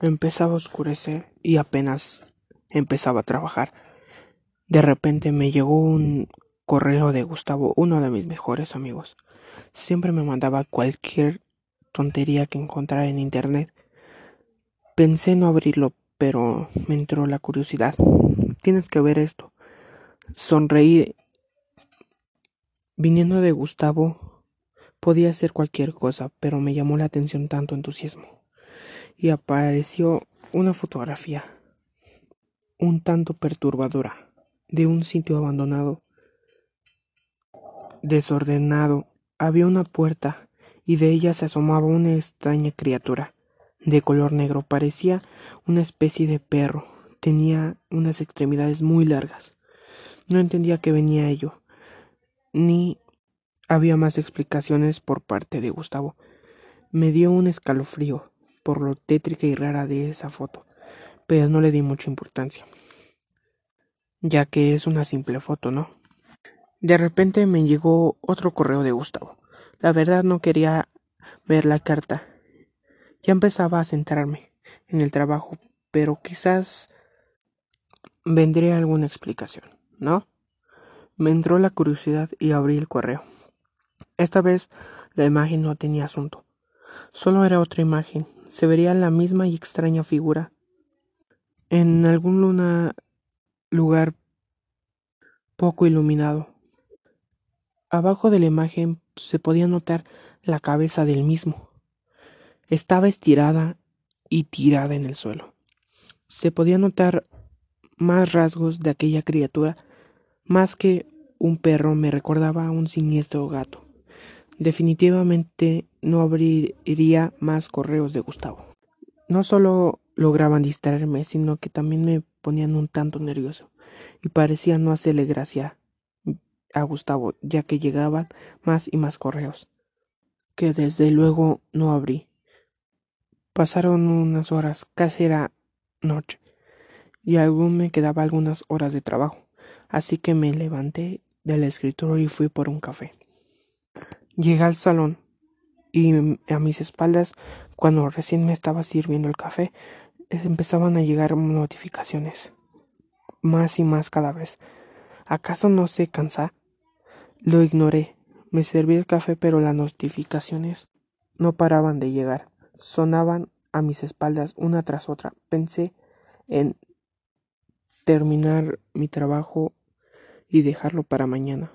Empezaba a oscurecer y apenas empezaba a trabajar. De repente me llegó un correo de Gustavo, uno de mis mejores amigos. Siempre me mandaba cualquier tontería que encontrara en internet. Pensé no abrirlo, pero me entró la curiosidad. Tienes que ver esto. Sonreí. Viniendo de Gustavo, podía ser cualquier cosa, pero me llamó la atención tanto entusiasmo. Y apareció una fotografía un tanto perturbadora de un sitio abandonado, desordenado. Había una puerta y de ella se asomaba una extraña criatura de color negro. Parecía una especie de perro. Tenía unas extremidades muy largas. No entendía qué venía ello, ni había más explicaciones por parte de Gustavo. Me dio un escalofrío por lo tétrica y rara de esa foto, pero no le di mucha importancia, ya que es una simple foto, ¿no? De repente me llegó otro correo de Gustavo. La verdad no quería ver la carta. Ya empezaba a centrarme en el trabajo, pero quizás vendría alguna explicación. ¿no? Me entró la curiosidad y abrí el correo. Esta vez la imagen no tenía asunto. Solo era otra imagen. Se vería la misma y extraña figura. En algún lugar poco iluminado. Abajo de la imagen se podía notar la cabeza del mismo. Estaba estirada y tirada en el suelo. Se podía notar más rasgos de aquella criatura más que un perro me recordaba a un siniestro gato. Definitivamente no abriría más correos de Gustavo. No solo lograban distraerme, sino que también me ponían un tanto nervioso y parecía no hacerle gracia a Gustavo, ya que llegaban más y más correos, que desde luego no abrí. Pasaron unas horas, casi era noche, y aún me quedaba algunas horas de trabajo así que me levanté del escritorio y fui por un café. Llegué al salón y a mis espaldas, cuando recién me estaba sirviendo el café, empezaban a llegar notificaciones. Más y más cada vez. ¿Acaso no se cansa? Lo ignoré. Me serví el café, pero las notificaciones no paraban de llegar. Sonaban a mis espaldas una tras otra. Pensé en terminar mi trabajo y dejarlo para mañana.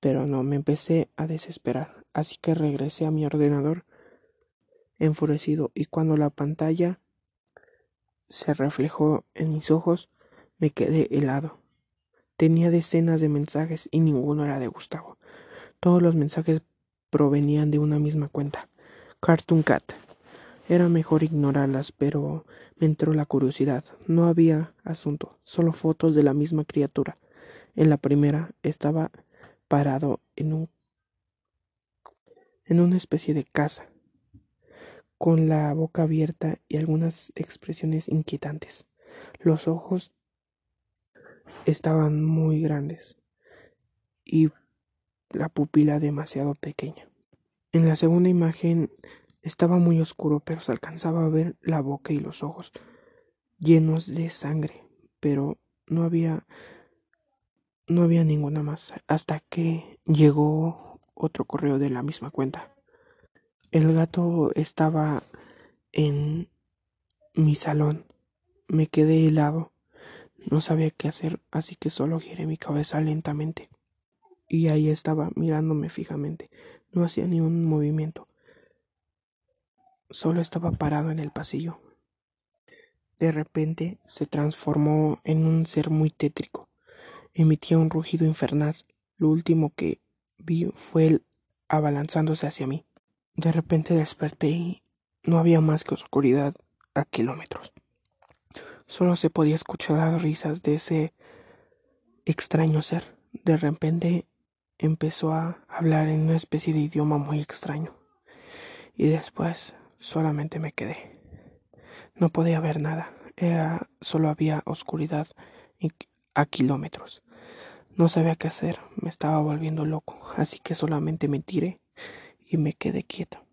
Pero no, me empecé a desesperar, así que regresé a mi ordenador enfurecido y cuando la pantalla se reflejó en mis ojos, me quedé helado. Tenía decenas de mensajes y ninguno era de Gustavo. Todos los mensajes provenían de una misma cuenta, Cartoon Cat. Era mejor ignorarlas, pero me entró la curiosidad. No había asunto, solo fotos de la misma criatura. En la primera estaba parado en un en una especie de casa, con la boca abierta y algunas expresiones inquietantes. Los ojos estaban muy grandes y la pupila demasiado pequeña. En la segunda imagen estaba muy oscuro, pero se alcanzaba a ver la boca y los ojos llenos de sangre, pero no había no había ninguna más hasta que llegó otro correo de la misma cuenta. El gato estaba en mi salón. Me quedé helado. No sabía qué hacer, así que solo giré mi cabeza lentamente. Y ahí estaba, mirándome fijamente. No hacía ni un movimiento. Solo estaba parado en el pasillo. De repente se transformó en un ser muy tétrico emitía un rugido infernal. Lo último que vi fue él abalanzándose hacia mí. De repente desperté y no había más que oscuridad a kilómetros. Solo se podía escuchar las risas de ese extraño ser. De repente empezó a hablar en una especie de idioma muy extraño. Y después solamente me quedé. No podía ver nada. Era, solo había oscuridad a kilómetros. No sabía qué hacer, me estaba volviendo loco, así que solamente me tiré y me quedé quieto.